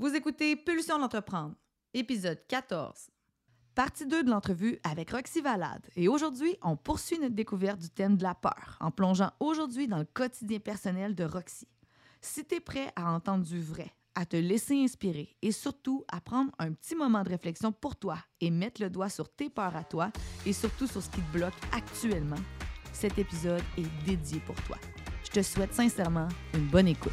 Vous écoutez Pulsion d'entreprendre, épisode 14. Partie 2 de l'entrevue avec Roxy Valade. Et aujourd'hui, on poursuit notre découverte du thème de la peur en plongeant aujourd'hui dans le quotidien personnel de Roxy. Si tu es prêt à entendre du vrai, à te laisser inspirer et surtout à prendre un petit moment de réflexion pour toi et mettre le doigt sur tes peurs à toi et surtout sur ce qui te bloque actuellement, cet épisode est dédié pour toi. Je te souhaite sincèrement une bonne écoute.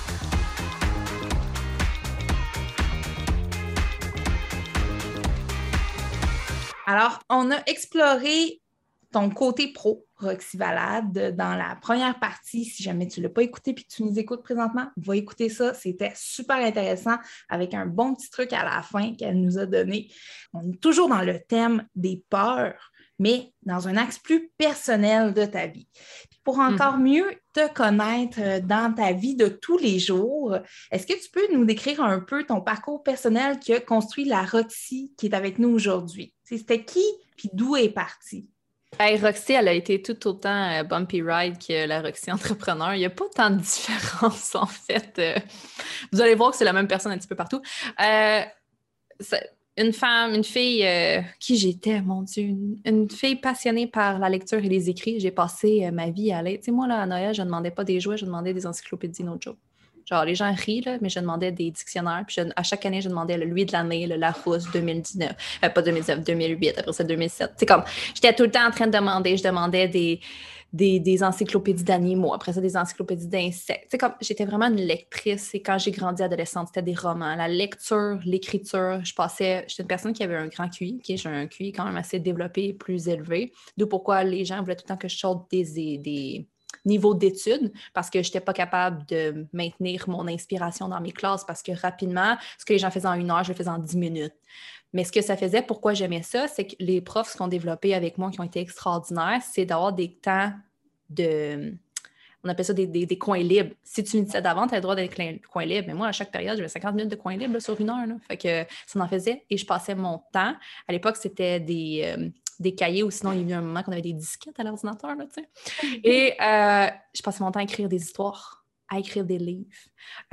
Alors, on a exploré ton côté pro, Roxy Valade, dans la première partie. Si jamais tu ne l'as pas écouté puis que tu nous écoutes présentement, va écouter ça. C'était super intéressant avec un bon petit truc à la fin qu'elle nous a donné. On est toujours dans le thème des peurs, mais dans un axe plus personnel de ta vie. Pour encore mhm. mieux te connaître euh, dans ta vie de tous les jours, est-ce que tu peux nous décrire un peu ton parcours personnel qui a construit la Roxy qui est avec nous aujourd'hui? C'était qui, puis d'où est partie? Hey, Roxy, elle a été tout autant euh, bumpy ride que la Roxy entrepreneur. Il n'y a pas tant de différence, en fait. Euh. vous allez voir que c'est la même personne un petit peu partout. Euh, une femme, une fille, qui j'étais, mon Dieu, une, fille passionnée par la lecture et les écrits. J'ai passé ma vie à aller. Tu sais, moi, là, à Noël, je ne demandais pas des jouets, je demandais des encyclopédies, no joke. Genre, les gens rient, là, mais je demandais des dictionnaires. Puis à chaque année, je demandais le lui de l'année, le Larousse 2019. Euh, pas 2019, 2008, après ça 2007. C'est comme, j'étais tout le temps en train de demander. Je demandais des, des, encyclopédies d'animaux, après ça, des encyclopédies d'insectes. Comme, j'étais vraiment une lectrice. Et quand j'ai grandi adolescente, c'était des romans. La lecture, l'écriture, je passais. J'étais une personne qui avait un grand QI, qui j'ai un QI quand même assez développé, plus élevé. D'où pourquoi les gens voulaient tout le temps que je sorte des, des niveau d'études parce que je n'étais pas capable de maintenir mon inspiration dans mes classes parce que rapidement, ce que les gens faisaient en une heure, je le faisais en dix minutes. Mais ce que ça faisait, pourquoi j'aimais ça, c'est que les profs, ce qu'on développé avec moi, qui ont été extraordinaires, c'est d'avoir des temps de. On appelle ça des, coins libres. Si tu me disais d'avant, tu as le droit d'être coin libre. Mais moi, à chaque période, j'avais 50 minutes de coin libre sur une heure. Fait que ça m'en faisait. Et je passais mon temps. À l'époque, c'était des, euh, des cahiers ou sinon il y a eu un moment qu'on avait des disquettes à l'ordinateur. Là, Et euh, je passais mon temps à écrire des histoires, à écrire des livres.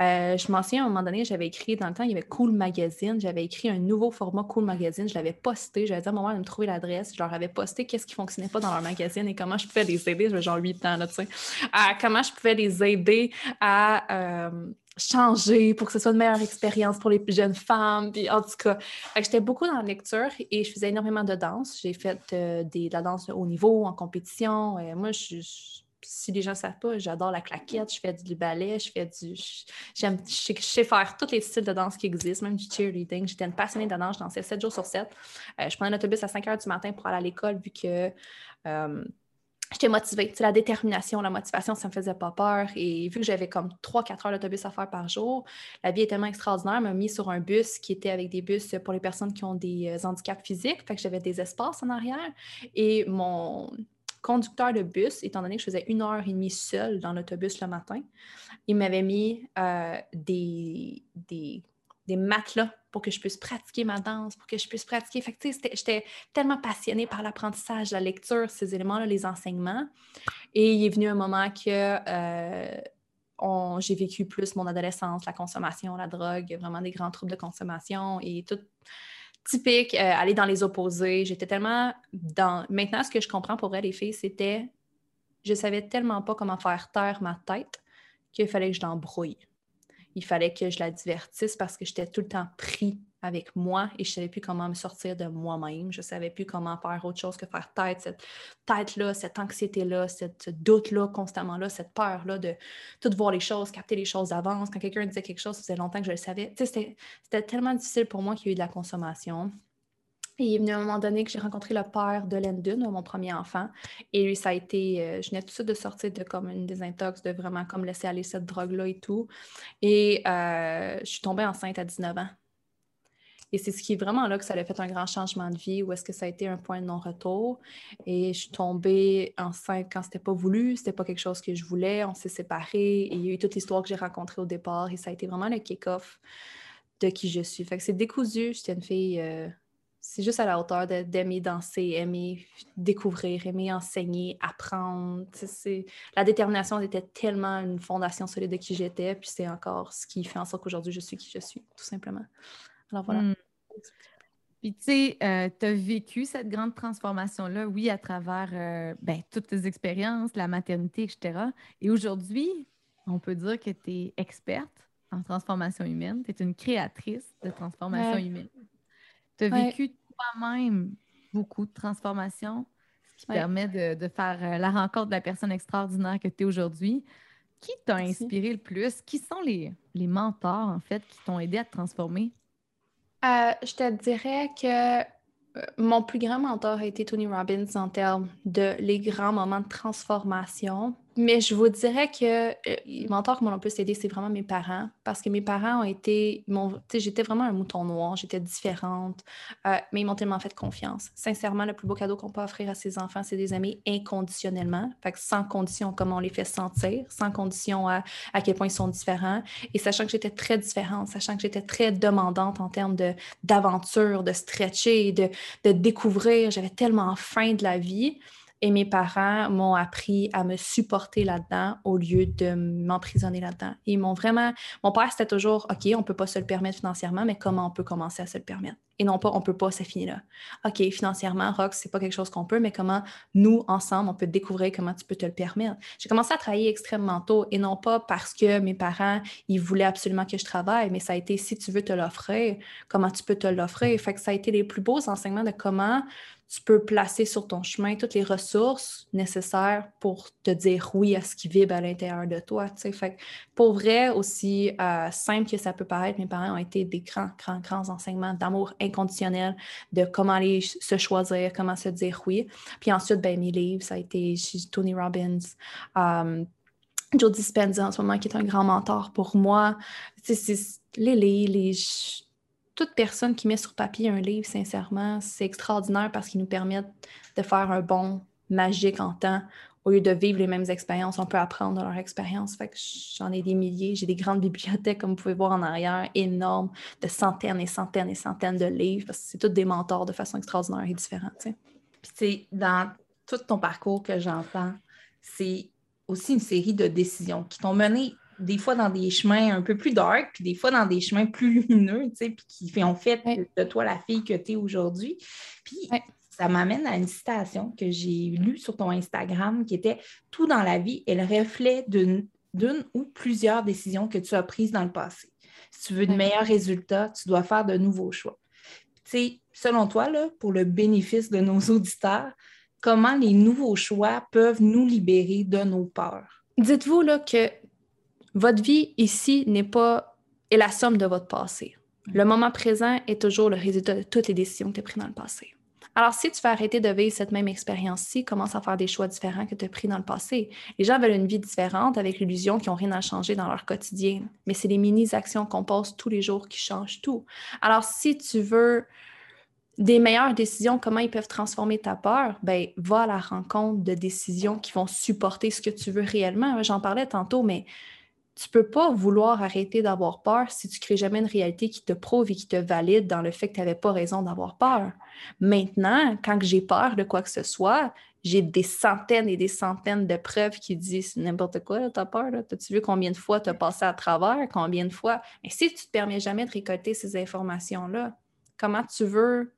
Euh, je m'en souviens à un moment donné, j'avais écrit dans le temps, il y avait Cool Magazine, j'avais écrit un nouveau format Cool Magazine, je l'avais posté, j'avais dit à un moment de me trouver l'adresse, je leur avais posté qu'est-ce qui fonctionnait pas dans leur magazine et comment je pouvais les aider, j'avais genre 8 ans là, tu sais, comment je pouvais les aider à euh, changer pour que ce soit une meilleure expérience pour les plus jeunes femmes. Puis en tout cas, j'étais beaucoup dans la lecture et je faisais énormément de danse. J'ai fait euh, de la danse au niveau, en compétition. Euh, moi, je, si les gens ne savent pas, j'adore la claquette, je fais du ballet, je fais du. J'aime, je, sais faire tous les styles de danse qui existent, même du cheerleading. J'étais une passionnée de danse, je dansais 7 jours sur 7. Euh, je prenais l'autobus à 5 heures du matin pour aller à l'école vu que j'étais motivée. la détermination, la motivation, ça me faisait pas peur. Et vu que j'avais comme 3-4 heures d'autobus à faire par jour, la vie est tellement extraordinaire. m'a mis sur un bus qui était avec des bus pour les personnes qui ont des euh, handicaps physiques. Fait que j'avais des espaces en arrière. Et mon conducteur de bus, étant donné que je faisais une heure et demie seule dans l'autobus le matin, il m'avait mis euh, des, des, des matelas pour que je puisse pratiquer ma danse, pour que je puisse pratiquer. Fait que, j'étais tellement passionnée par l'apprentissage, la lecture, ces éléments-là, les enseignements. Et il est venu un moment que euh, j'ai vécu plus mon adolescence, la consommation, la drogue, vraiment des grands troubles de consommation et tout typique, euh, aller dans les opposés. J'étais tellement dans. Maintenant, ce que je comprends pour vrai, les filles, c'était. Je savais tellement pas comment faire taire ma tête qu'il fallait que je l'embrouille il fallait que je la divertisse parce que j'étais tout le temps pris avec moi et je ne savais plus comment me sortir de moi-même. Je ne savais plus comment faire autre chose que faire tête, cette tête-là, cette anxiété-là, ce doute-là constamment-là, cette peur-là de tout voir les choses, capter les choses d'avance. Quand quelqu'un disait quelque chose, ça faisait longtemps que je le savais. C'était tellement difficile pour moi qu'il y a eu de la consommation. Et il est venu à un moment donné que j'ai rencontré le père de Lendon, mon premier enfant. Et lui, ça a été. Euh, je venais tout de suite de sortir de comme une désintox, de vraiment comme laisser aller cette drogue-là et tout. Et euh, je suis tombée enceinte à 19 ans. Et c'est ce qui est vraiment là que ça a fait un grand changement de vie, où est-ce que ça a été un point de non-retour. Et je suis tombée enceinte quand c'était pas voulu, c'était pas quelque chose que je voulais, on s'est séparés. Et il y a eu toute l'histoire que j'ai rencontrée au départ. Et ça a été vraiment le kick-off de qui je suis. Fait que c'est décousu, j'étais une fille. Euh, c'est juste à la hauteur d'aimer danser, aimer découvrir, aimer enseigner, apprendre. La détermination était tellement une fondation solide de qui j'étais, puis c'est encore ce qui fait en sorte qu'aujourd'hui je suis qui je suis, tout simplement. Alors voilà. Hmm. Puis tu sais, euh, tu as vécu cette grande transformation-là, oui, à travers euh, ben, toutes tes expériences, la maternité, etc. Et aujourd'hui, on peut dire que tu es experte en transformation humaine, tu es une créatrice de transformation humaine. Tu as vécu toi-même beaucoup de transformations, ce qui permet de, faire euh, la rencontre de la personne extraordinaire que tu es aujourd'hui. Qui t'a inspiré le plus? Qui sont les, les mentors, en fait, qui t'ont aidé à te transformer? Euh, je te dirais que euh, mon plus grand mentor a été Tony Robbins en termes de les grands moments de transformation. Mais je vous dirais que euh, les mentors qui m'ont le plus c'est vraiment mes parents. Parce que mes parents ont été. J'étais vraiment un mouton noir, j'étais différente. Euh, mais ils m'ont tellement fait confiance. Sincèrement, le plus beau cadeau qu'on peut offrir à ses enfants, c'est des amis inconditionnellement. Fait que sans condition, comment on les fait sentir, sans condition à, à quel point ils sont différents. Et sachant que j'étais très différente, sachant que j'étais très demandante en termes d'aventure, de, de stretcher, de, de découvrir, j'avais tellement faim de la vie. Et mes parents m'ont appris à me supporter là-dedans au lieu de m'emprisonner là-dedans. Ils m'ont vraiment. Mon père, c'était toujours OK, on ne peut pas se le permettre financièrement, mais comment on peut commencer à se le permettre? Et non pas on ne peut pas, c'est fini là. OK, financièrement, Rox, c'est pas quelque chose qu'on peut, mais comment nous, ensemble, on peut découvrir comment tu peux te le permettre? J'ai commencé à travailler extrêmement tôt et non pas parce que mes parents, ils voulaient absolument que je travaille, mais ça a été si tu veux te l'offrir, comment tu peux te l'offrir? Fait que ça a été les plus beaux enseignements de comment tu peux placer sur ton chemin toutes les ressources nécessaires pour te dire oui à ce qui vibre à l'intérieur de toi. Pour vrai, aussi euh, simple que ça peut paraître, mes parents ont été des grands, grands, grands enseignements d'amour inconditionnel, de comment aller se choisir, comment se dire oui. Puis ensuite, ben, mes livres, ça a été Tony Robbins. Um, Joe Dispenza en ce moment, qui est un grand mentor pour moi. C'est les, les, les toute personne qui met sur papier un livre, sincèrement, c'est extraordinaire parce qu'ils nous permettent de faire un bon magique en temps. Au lieu de vivre les mêmes expériences, on peut apprendre de leur expérience. Fait que j'en ai des milliers. J'ai des grandes bibliothèques, comme vous pouvez voir en arrière, énormes, de centaines et centaines et centaines de livres, c'est tous des mentors de façon extraordinaire et différente. Puis, c'est dans tout ton parcours que j'entends, c'est aussi une série de décisions qui t'ont mené des fois dans des chemins un peu plus dark, puis des fois dans des chemins plus lumineux, tu sais, puis qui ont fait de toi la fille que tu es aujourd'hui. Puis ça m'amène à une citation que j'ai lue sur ton Instagram qui était Tout dans la vie est le reflet d'une ou plusieurs décisions que tu as prises dans le passé. Si tu veux de meilleurs résultats, tu dois faire de nouveaux choix. Tu sais, selon toi, là, pour le bénéfice de nos auditeurs, comment les nouveaux choix peuvent nous libérer de nos peurs? Dites-vous là, que votre vie ici n'est pas est la somme de votre passé. Le moment présent est toujours le résultat de toutes les décisions que tu as prises dans le passé. Alors, si tu veux arrêter de vivre cette même expérience-ci, commence à faire des choix différents que tu as pris dans le passé. Les gens veulent une vie différente avec l'illusion qu'ils n'ont rien à changer dans leur quotidien. Mais c'est les mini-actions qu'on pose tous les jours qui changent tout. Alors, si tu veux des meilleures décisions, comment ils peuvent transformer ta peur, ben, va à la rencontre de décisions qui vont supporter ce que tu veux réellement. J'en parlais tantôt, mais tu peux pas vouloir arrêter d'avoir peur si tu crées jamais une réalité qui te prouve et qui te valide dans le fait que tu n'avais pas raison d'avoir peur. Maintenant, quand j'ai peur de quoi que ce soit, j'ai des centaines et des centaines de preuves qui disent n'importe quoi, tu as peur. As-tu vu combien de fois tu as passé à travers, combien de fois? Mais si tu ne te permets jamais de récolter ces informations-là, comment tu veux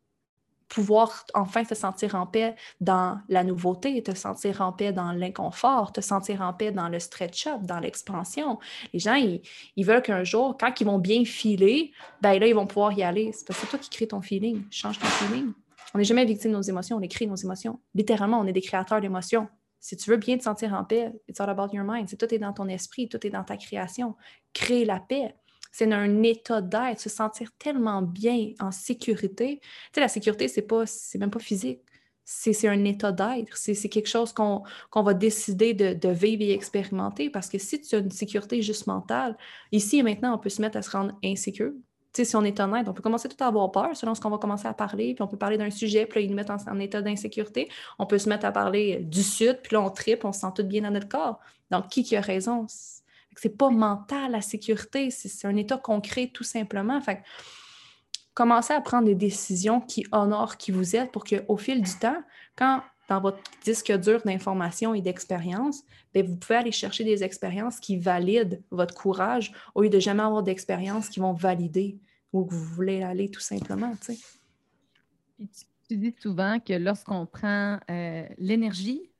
pouvoir enfin te sentir en paix dans la nouveauté, te sentir en paix dans l'inconfort, te sentir en paix dans le stretch-up, dans l'expansion. Les gens, ils, veulent qu'un jour, quand ils vont bien filer, ben là, ils vont pouvoir y aller. C'est parce que toi qui crée ton feeling, change ton feeling. On n'est jamais victime de nos émotions, on crée nos émotions. Littéralement, on est des créateurs d'émotions. Si tu veux bien te sentir en paix, it's all about your mind. C'est tout est dans ton esprit, tout est dans ta création. Crée la paix. C'est un état d'être, se sentir tellement bien en sécurité. Tu la sécurité, c'est pas, c'est même pas physique. C'est un état d'être. C'est quelque chose qu'on va décider de, de, vivre et expérimenter parce que si tu as une sécurité juste mentale, ici et maintenant, on peut se mettre à se rendre insécure si on est honnête, on peut commencer tout à avoir peur selon ce qu'on va commencer à parler, puis on peut parler d'un sujet, puis là, ils nous mettent en, état d'insécurité. On peut se mettre à parler du sud, puis là, on tripe, on se sent tout bien dans notre corps. Donc, qui qui a raison? C'est pas mental, la sécurité, c'est un état concret, tout simplement. Fait commencez à prendre des décisions qui honorent qui vous êtes pour qu'au fil du temps, quand dans votre disque dur d'informations et d'expériences, ben, vous pouvez aller chercher des expériences qui valident votre courage au lieu de jamais avoir d'expériences qui vont valider où vous voulez aller tout simplement. Tu, dis souvent que lorsqu'on prend euh, l'énergie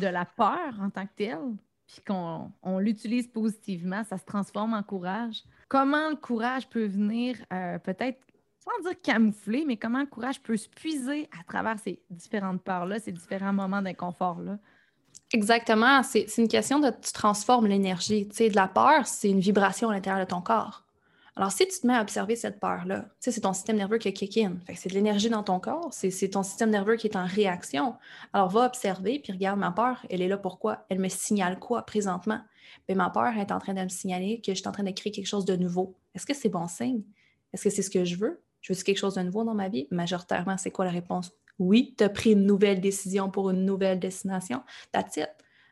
de la peur en tant que telle, puis qu'on l'utilise positivement, ça se transforme en courage. Comment le courage peut venir euh, peut-être sans dire camoufler, mais comment le courage peut se puiser à travers ces différentes peurs-là, ces différents moments d'inconfort-là? Exactement. C'est une question de tu transformes l'énergie. Tu sais, de la peur, c'est une vibration à l'intérieur de ton corps. Alors, si tu te mets à observer cette peur-là, c'est ton système nerveux qui a kick in. c'est de l'énergie dans ton corps, c'est ton système nerveux qui est en réaction. Alors, va observer, puis regarde ma peur, elle est là pourquoi? Elle me signale quoi présentement? Bien, ma peur est en train de me signaler que je suis en train de créer quelque chose de nouveau. Est-ce que c'est bon signe? Est-ce que c'est ce que je veux? Je veux quelque chose de nouveau dans ma vie? Majoritairement, c'est quoi la réponse? Oui, tu as pris une nouvelle décision pour une nouvelle destination. That's it.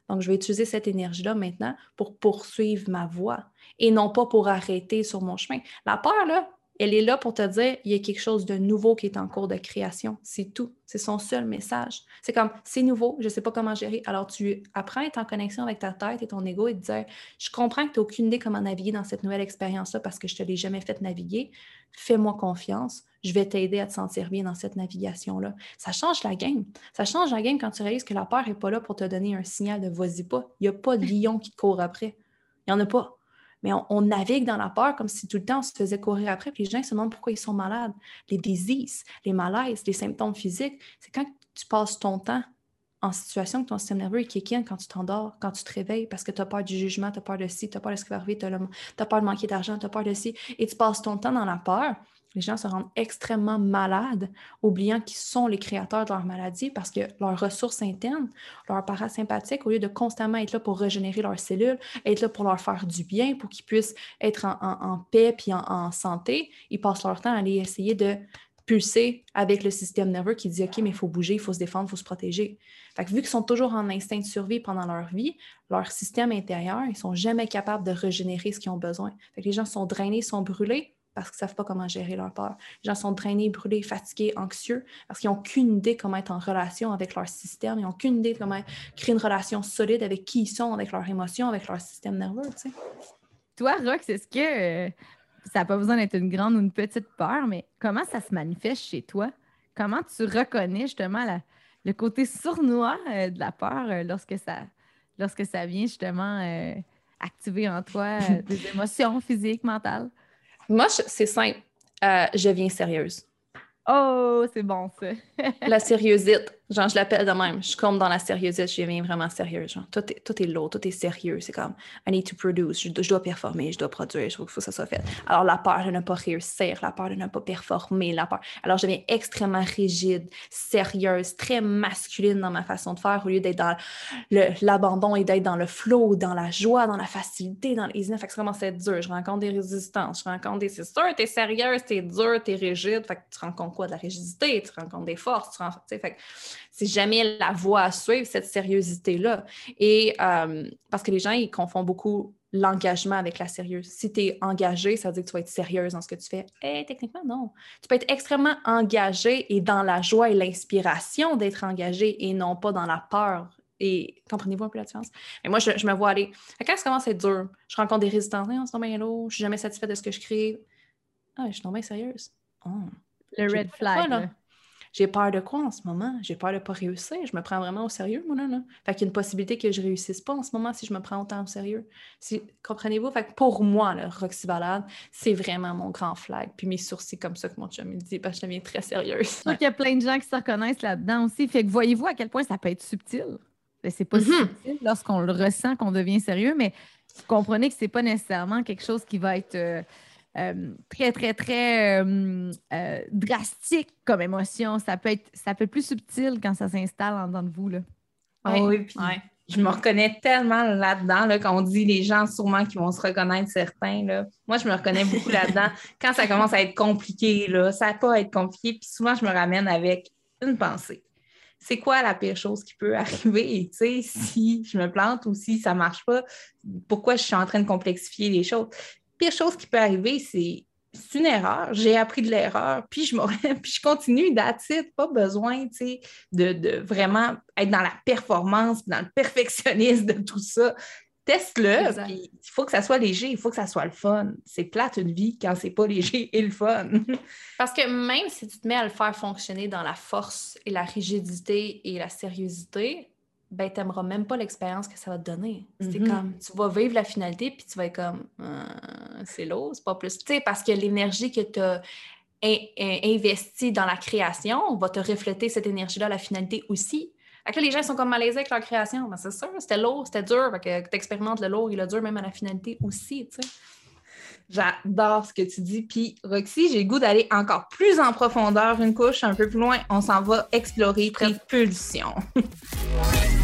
Donc, je vais utiliser cette énergie-là maintenant pour poursuivre ma voie et non pas pour arrêter sur mon chemin. La peur, là, elle est là pour te dire il y a quelque chose de nouveau qui est en cours de création. C'est tout. C'est son seul message. C'est comme c'est nouveau, je ne sais pas comment gérer. Alors tu apprends à être en connexion avec ta tête et ton ego et te dire je comprends que tu n'as aucune idée comment naviguer dans cette nouvelle expérience-là parce que je ne te l'ai jamais fait naviguer. Fais-moi confiance. Je vais t'aider à te sentir bien dans cette navigation-là. Ça change la game. Ça change la game quand tu réalises que la peur n'est pas là pour te donner un signal de vas-y pas. Il n'y a pas de lion qui te court après. Il n'y en a pas mais on, navigue dans la peur comme si tout le temps on se faisait courir après. Puis les gens se demandent pourquoi ils sont malades. Les diseases, les malaises, les symptômes physiques, c'est quand tu passes ton temps en situation que ton système nerveux est kick quand tu t'endors, quand tu te réveilles, parce que tu as peur du jugement, tu as peur de ci, tu as peur de ce qui va arriver, tu as, peur de manquer d'argent, tu as peur de ci, et tu passes ton temps dans la peur les gens se rendent extrêmement malades, oubliant qu'ils sont les créateurs de leur maladie parce que leurs ressources internes, leur parasympathique, au lieu de constamment être là pour régénérer leurs cellules, être là pour leur faire du bien, pour qu'ils puissent être en, paix puis en, santé, ils passent leur temps à aller essayer de pulser avec le système nerveux qui dit OK, mais il faut bouger, il faut se défendre, il faut se protéger. Vu qu'ils sont toujours en instinct de survie pendant leur vie, leur système intérieur, ils ne sont jamais capables de régénérer ce qu'ils ont besoin. Les gens sont drainés, sont brûlés, parce qu'ils ne savent pas comment gérer leur peur. Les gens sont drainés, brûlés, fatigués, anxieux parce qu'ils n'ont aucune idée comment être en relation avec leur système. Ils n'ont aucune idée comment créer une relation solide avec qui ils sont, avec leurs émotions, avec leur système nerveux. Toi, Rox, est-ce que euh, ça n'a pas besoin d'être une grande ou une petite peur, mais comment ça se manifeste chez toi? Comment tu reconnais justement le côté sournois euh, de la peur euh, lorsque, ça, lorsque ça vient justement activer en toi des émotions physiques, mentales? Moi, c'est simple. Euh, je viens sérieuse. Oh, c'est bon ça. la sérieuxite. Genre, je l'appelle de même. Je compte dans la sérieuxite, je deviens vraiment sérieuse. Genre, tout est, tout est lourd, tout est sérieux. C'est comme, I need to produce. Je, dois performer, je dois produire, je trouve qu'il faut que ça soit fait. Alors, la peur de ne pas réussir, la peur de ne pas performer, la peur. Alors, je deviens extrêmement rigide, sérieuse, très masculine dans ma façon de faire au lieu d'être dans l'abandon et d'être dans le flow, dans la joie, dans la facilité, dans l'easiness. Fait que ça commence à être dur. Je rencontre des résistances, je rencontre des. C'est sûr, t'es sérieuse, t'es dure, t'es rigide. Fait que tu rencontres quoi? De la rigidité, tu rencontres des forces, tu rencontres. Fait que c'est jamais la voie à suivre, cette sérieuxité-là. Et euh, parce que les gens, ils confondent beaucoup l'engagement avec la sérieuse. Si tu es engagé, ça veut dire que tu vas être sérieuse dans ce que tu fais. Eh, techniquement, non. Tu peux être extrêmement engagé et dans la joie et l'inspiration d'être engagé et non pas dans la peur. Et comprenez-vous un peu la différence? Mais moi, je, me vois aller. Quand ça commence à être dur, je rencontre des résistants. Eh, on bien lourd, je suis jamais satisfaite de ce que je crée. Ah, je suis tombée sérieuse. Oh. Le red flag. J'ai peur de quoi en ce moment? J'ai peur de pas réussir. Je me prends vraiment au sérieux, moi, là. là. Fait qu'il y a une possibilité que je réussisse pas en ce moment si je me prends autant au sérieux. Si, comprenez-vous? Fait que pour moi, là, Roxy Ballade, c'est vraiment mon grand flag. Puis mes sourcils comme ça que mon chum me dit, parce que je deviens très sérieuse. Je trouve qu'il y a plein de gens qui se reconnaissent là-dedans aussi. Fait que voyez-vous à quel point ça peut être subtil? Ben, C'est pas Mhm. subtil lorsqu'on le ressent qu'on devient sérieux, mais vous comprenez que c'est pas nécessairement quelque chose qui va être euh, euh, très, très, très euh, euh, drastique comme émotion. Ça peut être, ça peut être plus subtil quand ça s'installe en dedans de vous. Là. Ah oui, puis Ouais. je me reconnais tellement là-dedans, là, quand on dit les gens sûrement qui vont se reconnaître certains. Là. Moi, je me reconnais beaucoup là-dedans. Quand ça commence à être compliqué, là, ça pas être compliqué. Puis souvent, je me ramène avec une pensée. C'est quoi la pire chose qui peut arriver? Tu sais, si je me plante ou si ça marche pas, pourquoi je suis en train de complexifier les choses? Pire chose qui peut arriver, c'est c'est une erreur. J'ai appris de l'erreur, puis je, m'aurais- puis je continue it. Pas besoin, de, de vraiment être dans la performance, dans le perfectionnisme de tout ça. Teste-le, il faut que ça soit léger, il faut que ça soit le fun. C'est plate une vie quand c'est pas léger et le fun. Parce que même si tu te mets à le faire fonctionner dans la force et la rigidité et la sérieuxité, ben t'aimeras même pas l'expérience que ça va te donner. C'est Mhm. comme, tu vas vivre la finalité, puis tu vas être comme, Euh, c'est lourd, c'est pas plus. Tu sais, parce que l'énergie que tu as investie dans la création va te refléter cette énergie-là la finalité aussi. Fait que là, les gens ils sont comme malaisés avec leur création. Ben, c'est sûr, c'était lourd, c'était dur. Fait que tu expérimentes le lourd et le dur même à la finalité aussi, tu sais. J'adore ce que tu dis. Puis, Roxy, j'ai le goût d'aller encore plus en profondeur, une couche un peu plus loin. On s'en va explorer tes pulsions.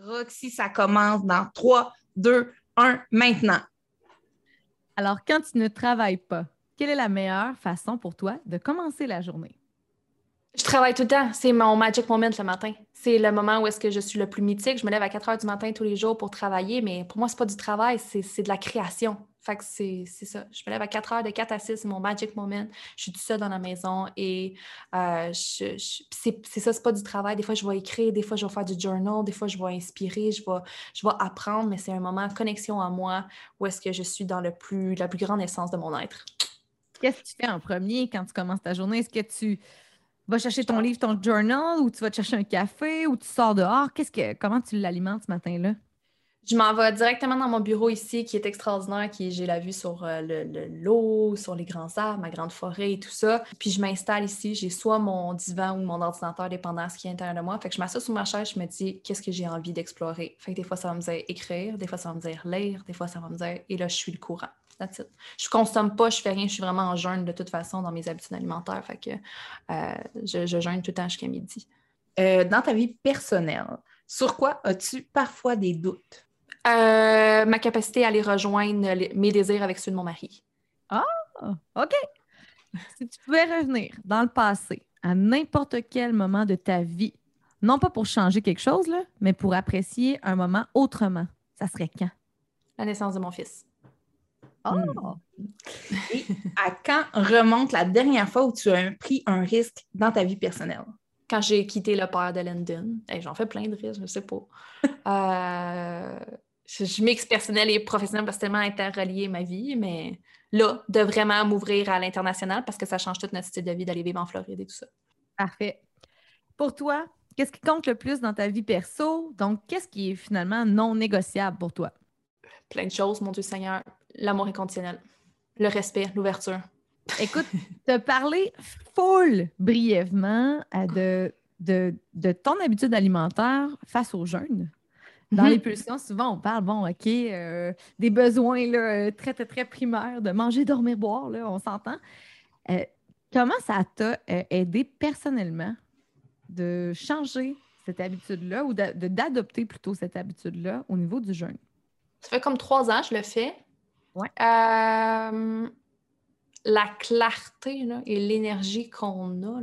Roxy, ça commence dans 3, 2, 1, maintenant. Alors, quand tu ne travailles pas, quelle est la meilleure façon pour toi de commencer la journée? Je travaille tout le temps. C'est mon magic moment le matin. C'est le moment où est-ce que je suis le plus mythique. Je me lève à 4 heures du matin tous les jours pour travailler, mais pour moi, c'est pas du travail, c'est c'est de la création. Fait que c'est c'est ça. Je me lève à 4 heures, de 4 à 6, c'est mon magic moment. Je suis toute seule dans la maison et euh, je- je- c'est ça, c'est pas du travail. Des fois, je vais écrire, des fois, je vais faire du journal, des fois, je vais inspirer, je vais, je vais apprendre, mais c'est un moment de connexion à moi où est-ce que je suis dans le plus, la plus grande essence de mon être. Qu'est-ce que tu fais en premier quand tu commences ta journée? Est-ce que tu vas chercher ton livre, ton journal, ou tu vas te chercher un café, ou tu sors dehors? Qu'est-ce que, comment tu l'alimentes ce matin-là? Je m'en vais directement dans mon bureau ici, qui est extraordinaire, qui j'ai la vue sur euh, le- le- l'eau, sur les grands arbres, ma grande forêt et tout ça. Puis je m'installe ici, j'ai soit mon divan ou mon ordinateur, dépendant de ce qui est à l'intérieur de moi. Fait que je m'assois sur ma chaise, je me dis qu'est-ce que j'ai envie d'explorer? Fait que des fois, ça va me dire écrire, des fois, ça va me dire lire, des fois, ça va me dire et là, je suis le courant. That's it. Je consomme pas, je fais rien, je suis vraiment en jeûne de toute façon dans mes habitudes alimentaires. Fait que euh, je, je jeûne tout le temps jusqu'à midi. Euh, dans ta vie personnelle, sur quoi as-tu parfois des doutes? Euh, ma capacité à aller rejoindre les- mes désirs avec ceux de mon mari. Ah, OK. si tu pouvais revenir dans le passé, à n'importe quel moment de ta vie, non pas pour changer quelque chose, là, mais pour apprécier un moment autrement, ça serait quand? La naissance de mon fils. Oh! Et à quand remonte la dernière fois où tu as pris un risque dans ta vie personnelle? Quand j'ai quitté le père de Landon, Hey, j'en fais plein de risques, je sais pas. Euh, je, je mixe personnel et professionnel parce que c'est tellement interrelié ma vie, mais là, de vraiment m'ouvrir à l'international parce que ça change tout notre style de vie d'aller vivre en Floride et tout ça. Parfait. Pour toi, qu'est-ce qui compte le plus dans ta vie perso? Donc, qu'est-ce qui est finalement non négociable pour toi? Plein de choses, mon Dieu Seigneur. L'amour inconditionnel, le respect, l'ouverture. Écoute, te parler full brièvement euh, de, de, de ton habitude alimentaire face au jeûne. Dans Mhm. les pulsions, souvent, on parle, bon, OK, euh, des besoins là, euh, très, très, très primaires de manger, dormir, boire, là, on s'entend. Euh, comment ça t'a aidé personnellement de changer cette habitude-là ou d'adopter plutôt cette habitude-là au niveau du jeûne? Ça fait comme trois ans que je le fais. Ouais. Euh, la clarté et l'énergie qu'on a,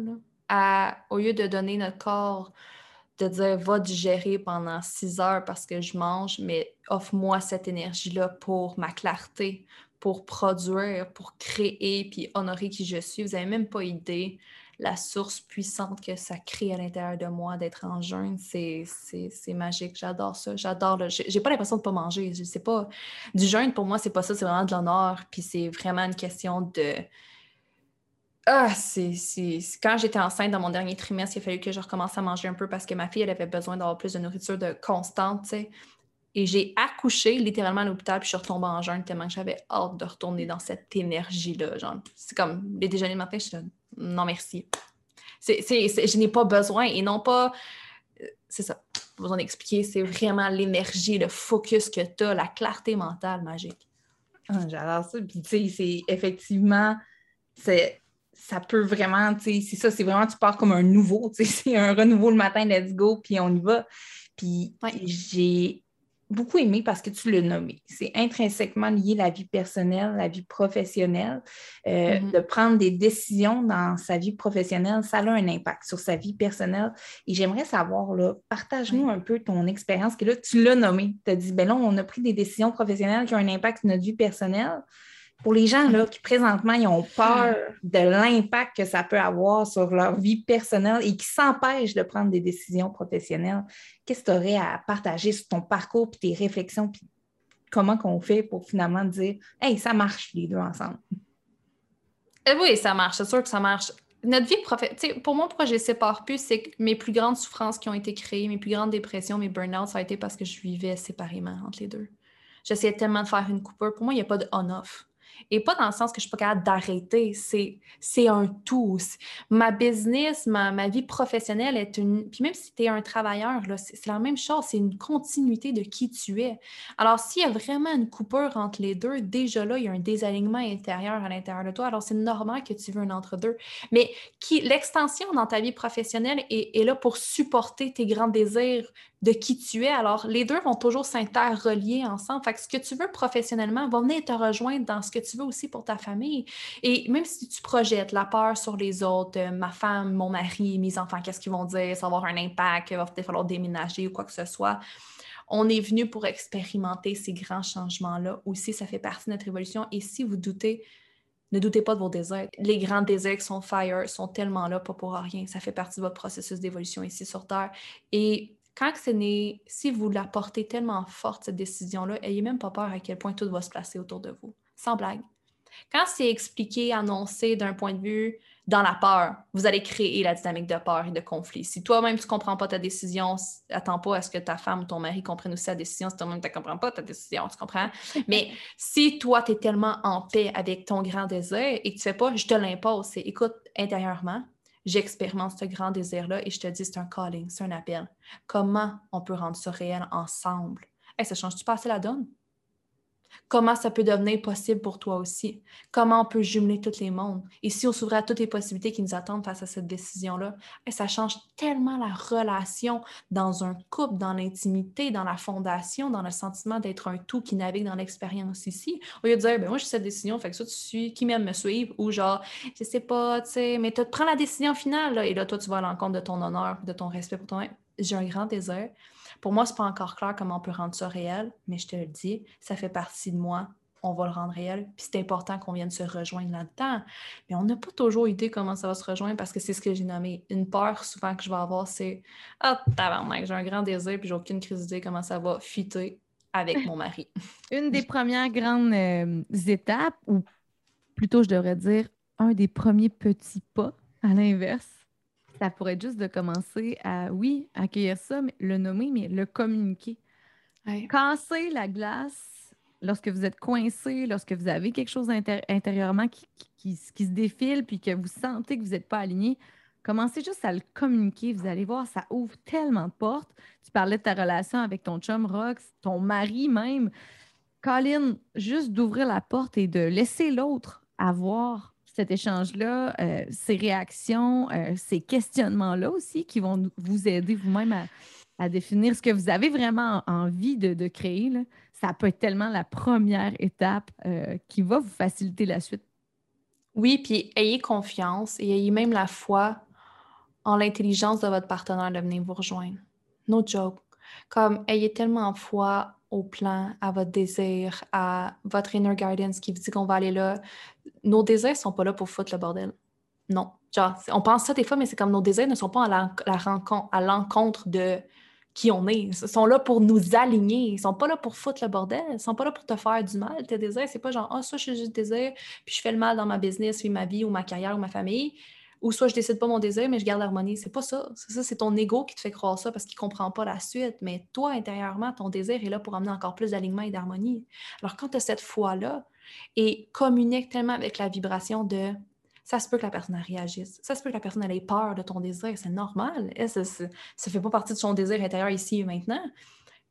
à, au lieu de donner notre corps, de dire va digérer pendant six heures parce que je mange, mais offre-moi cette énergie-là pour ma clarté, pour produire, pour créer, puis honorer qui je suis. Vous n'avez même pas idée la source puissante que ça crée à l'intérieur de moi d'être en jeûne, c'est magique. J'adore ça. J'adore. J'ai pas l'impression de pas manger. Sais pas. Du jeûne, pour moi, c'est pas ça. C'est vraiment de l'honneur. Puis c'est vraiment une question de. Ah, c'est. Quand j'étais enceinte dans mon dernier trimestre, il a fallu que je recommence à manger un peu parce que ma fille, elle avait besoin d'avoir plus de nourriture de constante, tu sais. Et j'ai accouché littéralement à l'hôpital, puis je suis retombée en jeûne tellement que j'avais hâte de retourner dans cette énergie-là. Genre, c'est comme les déjeuners le matin, je suis non merci. je n'ai pas besoin et non pas. Euh, c'est ça, pas besoin d'expliquer. C'est vraiment l'énergie, le focus que tu as, la clarté mentale magique. Ah, j'adore ça. Puis, tu sais, c'est effectivement, ça peut vraiment, tu sais, c'est ça, c'est vraiment, tu pars comme un nouveau, tu sais, c'est un renouveau le matin, let's go, puis on y va. Puis, j'ai beaucoup aimé parce que tu l'as nommé. C'est intrinsèquement lié à la vie personnelle, la vie professionnelle. Euh, mm-hmm. De prendre des décisions dans sa vie professionnelle, ça a un impact sur sa vie personnelle. Et j'aimerais savoir, là, partage-nous un peu ton expérience, que là, tu l'as nommé. Tu as dit, ben là, on a pris des décisions professionnelles qui ont un impact sur notre vie personnelle pour les gens là, qui présentement ils ont peur de l'impact que ça peut avoir sur leur vie personnelle et qui s'empêchent de prendre des décisions professionnelles, qu'est-ce que tu aurais à partager sur ton parcours et tes réflexions, puis comment qu'on fait pour finalement dire Hey, ça marche les deux ensemble? Euh, oui, ça marche, c'est sûr que ça marche. Notre vie professionnelle, pour moi, pourquoi je ne sépare plus, c'est que mes plus grandes souffrances qui ont été créées, mes plus grandes dépressions, mes burn-out, ça a été parce que je vivais séparément entre les deux. J'essayais tellement de faire une coupure. Pour moi, il n'y a pas de on-off. Et pas dans le sens que je ne suis pas capable d'arrêter, c'est un tout. Ma business, ma, ma, vie professionnelle est une... Puis même si tu es un travailleur, c'est la même chose, c'est une continuité de qui tu es. Alors, s'il y a vraiment une coupure entre les deux, déjà là, il y a un désalignement intérieur à l'intérieur de toi. Alors, c'est normal que tu veux un entre-deux. Mais l'extension dans ta vie professionnelle est, là pour supporter tes grands désirs de qui tu es. Alors, les deux vont toujours s'interrelier ensemble. Fait que ce que tu veux professionnellement va venir te rejoindre dans ce que tu veux aussi pour ta famille. Et même si tu projettes la peur sur les autres, euh, ma femme, mon mari, mes enfants, qu'est-ce qu'ils vont dire, ça va avoir un impact, il va peut-être falloir déménager ou quoi que ce soit. On est venu pour expérimenter ces grands changements-là. Aussi, ça fait partie de notre évolution. Et si vous doutez, ne doutez pas de vos désirs. Les grands désirs qui sont fire sont tellement là, pas pour rien. Ça fait partie de votre processus d'évolution ici sur Terre. Et quand ce n'est, si vous la portez tellement forte, cette décision-là, ayez même pas peur à quel point tout va se placer autour de vous. Sans blague. Quand c'est expliqué, annoncé d'un point de vue dans la peur, vous allez créer la dynamique de peur et de conflit. Si toi-même, tu ne comprends pas ta décision, attends pas à ce que ta femme ou ton mari comprenne aussi ta décision. Si toi-même, tu ne comprends pas ta décision, tu comprends? Mais si toi, tu es tellement en paix avec ton grand désir et que tu ne fais pas, je te l'impose, c'est écoute intérieurement, j'expérimente ce grand désir-là et je te dis, c'est un calling, c'est un appel. Comment on peut rendre ça réel ensemble? et ça change-tu pas assez la donne? Comment ça peut devenir possible pour toi aussi? Comment on peut jumeler tous les mondes? Et si on s'ouvrait à toutes les possibilités qui nous attendent face à cette décision-là, ça change tellement la relation dans un couple, dans l'intimité, dans la fondation, dans le sentiment d'être un tout qui navigue dans l'expérience ici. Au lieu de dire, ben moi, j'ai cette décision, fait que ça, tu suis, qui m'aime me suivre, ou genre, je sais pas, tu sais, mais tu prends la décision finale, et là, toi, tu vas à l'encontre de ton honneur, de ton respect pour toi-même. J'ai un grand désir pour moi, c'est pas encore clair comment on peut rendre ça réel, mais je te le dis, ça fait partie de moi. On va le rendre réel. Puis c'est important qu'on vienne se rejoindre là-dedans. Mais on n'a pas toujours idée comment ça va se rejoindre parce que c'est ce que j'ai nommé. Une peur souvent que je vais avoir, c'est Ah, tabarnak, j'ai un grand désir puis j'ai aucune crise d'idée comment ça va fitter avec mon mari. Une des premières grandes euh, étapes, ou plutôt je devrais dire un des premiers petits pas à l'inverse, ça pourrait être juste de commencer à, oui, accueillir ça, mais le nommer, mais le communiquer. Casser la glace lorsque vous êtes coincé, lorsque vous avez quelque chose intérieurement qui, qui, se défile, puis que vous sentez que vous n'êtes pas aligné, commencez juste à le communiquer. Vous allez voir, ça ouvre tellement de portes. Tu parlais de ta relation avec ton chum Rox, ton mari même. Colin, juste d'ouvrir la porte et de laisser l'autre avoir cet échange-là, euh, ces réactions, euh, ces questionnements-là aussi qui vont vous aider vous-même à, définir ce que vous avez vraiment envie de, créer. Ça peut être tellement la première étape euh, qui va vous faciliter la suite. Oui, puis ayez confiance et ayez même la foi en l'intelligence de votre partenaire de venir vous rejoindre. No joke. Comme ayez tellement foi au plan, à votre désir, à votre inner guidance qui vous dit qu'on va aller là. Nos désirs sont pas là pour foutre le bordel. Non. Genre, on pense ça des fois, mais c'est comme nos désirs ne sont pas à l'encontre de qui on est. Ils sont là pour nous aligner. Ils sont pas là pour foutre le bordel. Ils sont pas là pour te faire du mal. Tes désirs, c'est pas genre, ah, ça, je suis juste désir, puis je fais le mal dans ma business, puis ma vie, ou ma carrière, ou ma famille ou soit je décide pas mon désir, mais je garde l'harmonie. C'est pas ça. C'est ça, c'est ton ego qui te fait croire ça parce qu'il comprend pas la suite. Mais toi, intérieurement, ton désir est là pour amener encore plus d'alignement et d'harmonie. Alors, quand tu as cette foi-là et communique tellement avec la vibration de ça se peut que la personne réagisse. Ça se peut que la personne ait peur de ton désir. C'est normal. Ça ne fait pas partie de son désir intérieur ici et maintenant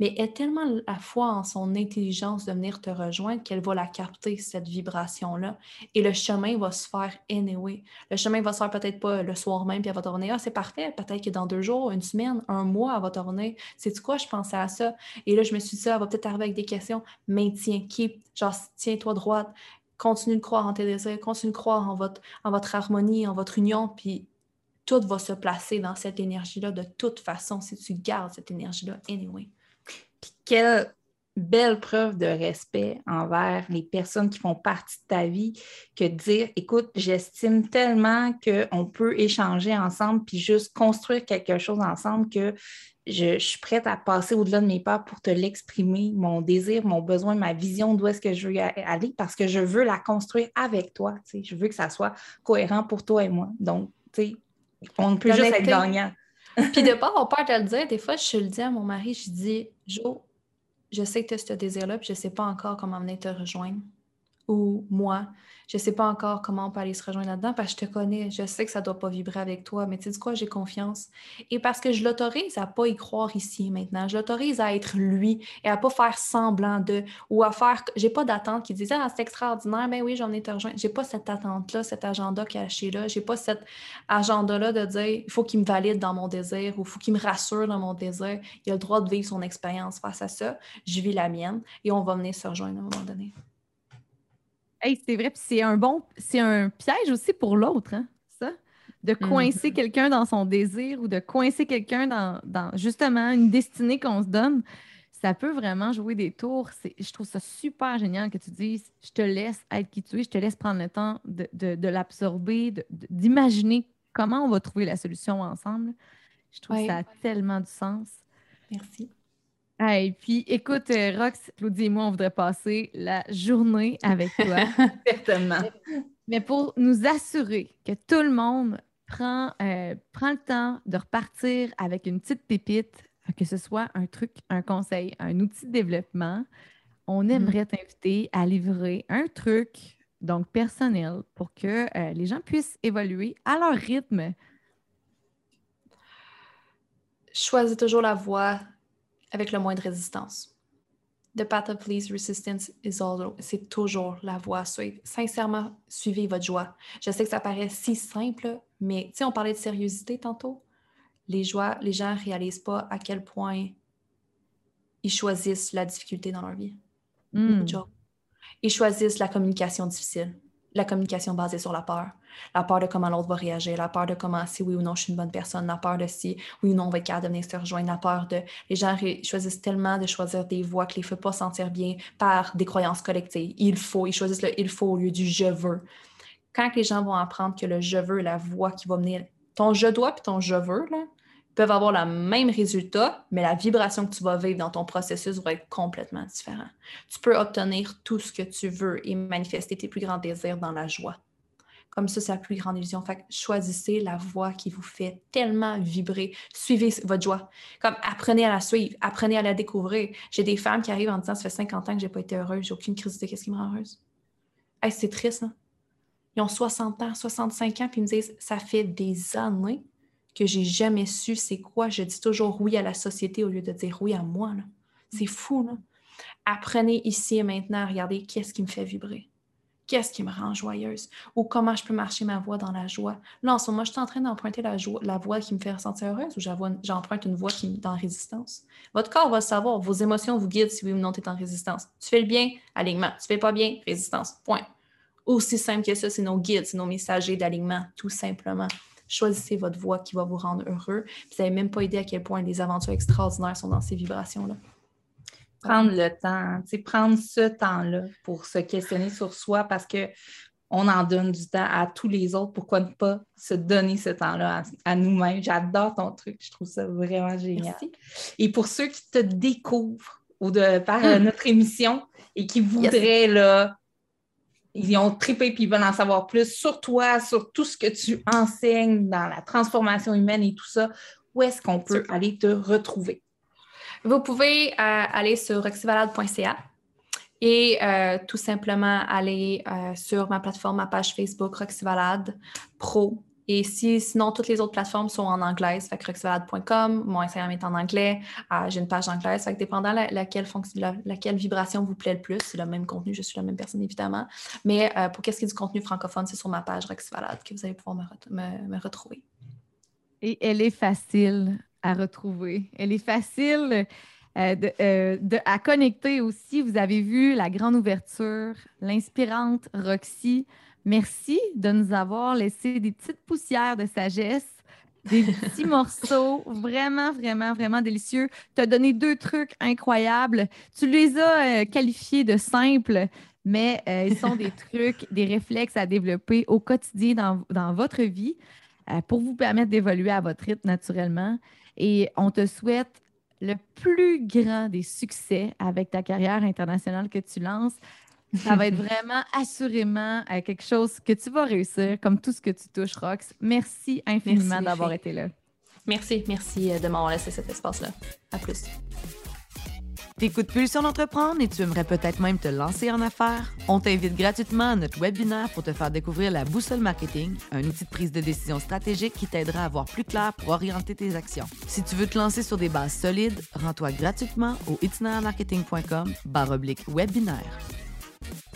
mais elle a tellement la foi en son intelligence de venir te rejoindre qu'elle va la capter, cette vibration-là. Et le chemin va se faire anyway. Le chemin va se faire peut-être pas le soir même, puis elle va tourner. Ah, c'est parfait. Peut-être que dans deux jours, une semaine, un mois, elle va tourner. C'est quoi, je pensais à ça. Et là, je me suis dit, ça, elle va peut-être arriver avec des questions. Maintiens, keep, genre, tiens-toi droite. Continue de croire en tes désirs, continue de croire en votre, en votre harmonie, en votre union, puis tout va se placer dans cette énergie-là de toute façon si tu gardes cette énergie-là anyway. Quelle belle preuve de respect envers les personnes qui font partie de ta vie que de dire, écoute, j'estime tellement qu'on peut échanger ensemble puis juste construire quelque chose ensemble que je, suis prête à passer au-delà de mes peurs pour te l'exprimer, mon désir, mon besoin, ma vision d'où est-ce que je veux aller parce que je veux la construire avec toi. Je veux que ça soit cohérent pour toi et moi. Donc, tu sais, on ne peut juste être gagnant. Puis de pas avoir peur de le dire, des fois, je le dis à mon mari, je dis, Jo, je sais que tu as ce désir-là, puis je ne sais pas encore comment venir te rejoindre. Ou moi, je ne sais pas encore comment on peut aller se rejoindre là-dedans parce que je te connais, je sais que ça ne doit pas vibrer avec toi, mais tu sais quoi, j'ai confiance. Et parce que je l'autorise à ne pas y croire ici maintenant, je l'autorise à être lui et à ne pas faire semblant de, ou à faire, j'ai pas d'attente qui disait, ah, c'est extraordinaire, ben oui, j'en ai te rejoindre. J'ai pas cette attente-là, cet agenda caché-là, j'ai pas cet agenda-là de dire, il faut qu'il me valide dans mon désir ou il faut qu'il me rassure dans mon désir. Il a le droit de vivre son expérience face à ça. Je vis la mienne et on va venir se rejoindre à un moment donné c'est vrai, puis c'est un bon, c'est un piège aussi pour l'autre, hein, ça, de coincer mm-hmm. quelqu'un dans son désir ou de coincer quelqu'un dans, justement une destinée qu'on se donne. Ça peut vraiment jouer des tours. Je trouve ça super génial que tu dises je te laisse être qui tu es, je te laisse prendre le temps de, l'absorber, d'imaginer comment on va trouver la solution ensemble. Je trouve que ça a tellement du sens. Merci. Et puis, écoute, euh, Rox, Claudie et moi, on voudrait passer la journée avec toi. Certainement. Mais pour nous assurer que tout le monde prend, euh, prend le temps de repartir avec une petite pépite, que ce soit un truc, un conseil, un outil de développement, on mm. aimerait t'inviter à livrer un truc, donc personnel, pour que euh, les gens puissent évoluer à leur rythme. Choisis toujours la voie avec le moins de résistance. The path of least resistance is all. C'est toujours la voie à suivre. Sincèrement, suivez votre joie. Je sais que ça paraît si simple, mais tu sais, on parlait de sérieuxité tantôt. Les, joies, les gens ne réalisent pas à quel point ils choisissent la difficulté dans leur vie. Mm. Ils choisissent la communication difficile la communication basée sur la peur. La peur de comment l'autre va réagir, la peur de comment si oui ou non je suis une bonne personne, la peur de si oui ou non on va être capable de venir se rejoindre, la peur de. Les gens choisissent tellement de choisir des voix qui les font pas sentir bien par des croyances collectives. Il faut, ils choisissent le il faut au lieu du je veux. Quand les gens vont apprendre que le je veux la voix qui va venir, ton je dois puis ton je veux, là, peuvent avoir le même résultat, mais la vibration que tu vas vivre dans ton processus va être complètement différente. Tu peux obtenir tout ce que tu veux et manifester tes plus grands désirs dans la joie. Comme ça, c'est la plus grande illusion. Fait choisissez la voix qui vous fait tellement vibrer. Suivez votre joie. Comme apprenez à la suivre, apprenez à la découvrir. J'ai des femmes qui arrivent en disant Ça fait 50 ans que je n'ai pas été heureuse, j'ai aucune crise de qu'est-ce qui me rend heureuse? c'est triste, hein? Ils ont 60 ans, 65 ans, puis ils me disent Ça fait des années que j'ai jamais su c'est quoi. Je dis toujours oui à la société au lieu de dire oui à moi. C'est fou. Là. Apprenez ici et maintenant à regarder qu'est-ce qui me fait vibrer. Qu'est-ce qui me rend joyeuse? Ou comment je peux marcher ma voix dans la joie? Là, en ce moment, je suis en train d'emprunter la, la voix qui me fait ressentir heureuse ou j'emprunte une voix qui est en résistance? Votre corps va savoir. Vos émotions vous guident si oui ou non tu es en résistance. Tu fais le bien, alignement. Tu fais pas bien, résistance. Point. Aussi simple que ça, c'est nos guides, c'est nos messagers d'alignement, tout simplement. Choisissez votre voie qui va vous rendre heureux. vous n'avez même pas idée à quel point des aventures extraordinaires sont dans ces vibrations-là. Prendre le temps, prendre ce temps-là pour se questionner sur soi parce que on en donne du temps à tous les autres. Pourquoi ne pas se donner ce temps-là à, nous-mêmes? J'adore ton truc. Je trouve ça vraiment génial. Et pour ceux qui te découvrent ou de, par euh, notre émission et qui voudraient, là, ils ont trippé puis ils veulent en savoir plus sur toi, sur tout ce que tu enseignes dans la transformation humaine et tout ça, où est-ce qu'on peut aller te retrouver? Vous pouvez euh, aller sur roxyvalade.ca et euh, tout simplement aller euh, sur ma plateforme, ma page Facebook Roxyvalade Pro. Et si, sinon, toutes les autres plateformes sont en anglais, fait que mon Instagram est en anglais, euh, j'ai une page anglaise, fait que dépendant la, laquelle, laquelle vibration vous plaît le plus, c'est le même contenu, je suis la même personne évidemment, mais pour qu'est-ce qui est du contenu francophone, c'est sur ma page Roxyvalade que vous allez pouvoir me, retrouver. Et elle est facile à retrouver. Elle est facile euh, euh, à connecter aussi. Vous avez vu la grande ouverture, l'inspirante Roxy. Merci de nous avoir laissé des petites poussières de sagesse, des petits morceaux vraiment, vraiment, vraiment délicieux. Tu as donné deux trucs incroyables. Tu les as euh, qualifiés de simples, mais ils sont des trucs, des réflexes à développer au quotidien dans, dans votre vie pour vous permettre d'évoluer à votre rythme naturellement. Et on te souhaite le plus grand des succès avec ta carrière internationale que tu lances. Ça va être vraiment assurément euh, quelque chose que tu vas réussir, comme tout ce que tu touches, Rox. Merci infiniment d'avoir été là. Merci, merci euh, de m'avoir laissé cet espace-là. À plus. T'écoutes Pulsion d'entreprendre et tu aimerais peut-être même te lancer en affaires? On t'invite gratuitement à notre webinaire pour te faire découvrir la boussole marketing, un outil de prise de décision stratégique qui t'aidera à voir plus clair pour orienter tes actions. Si tu veux te lancer sur des bases solides, rends-toi gratuitement au itinermarketing.com webinaire. Bye.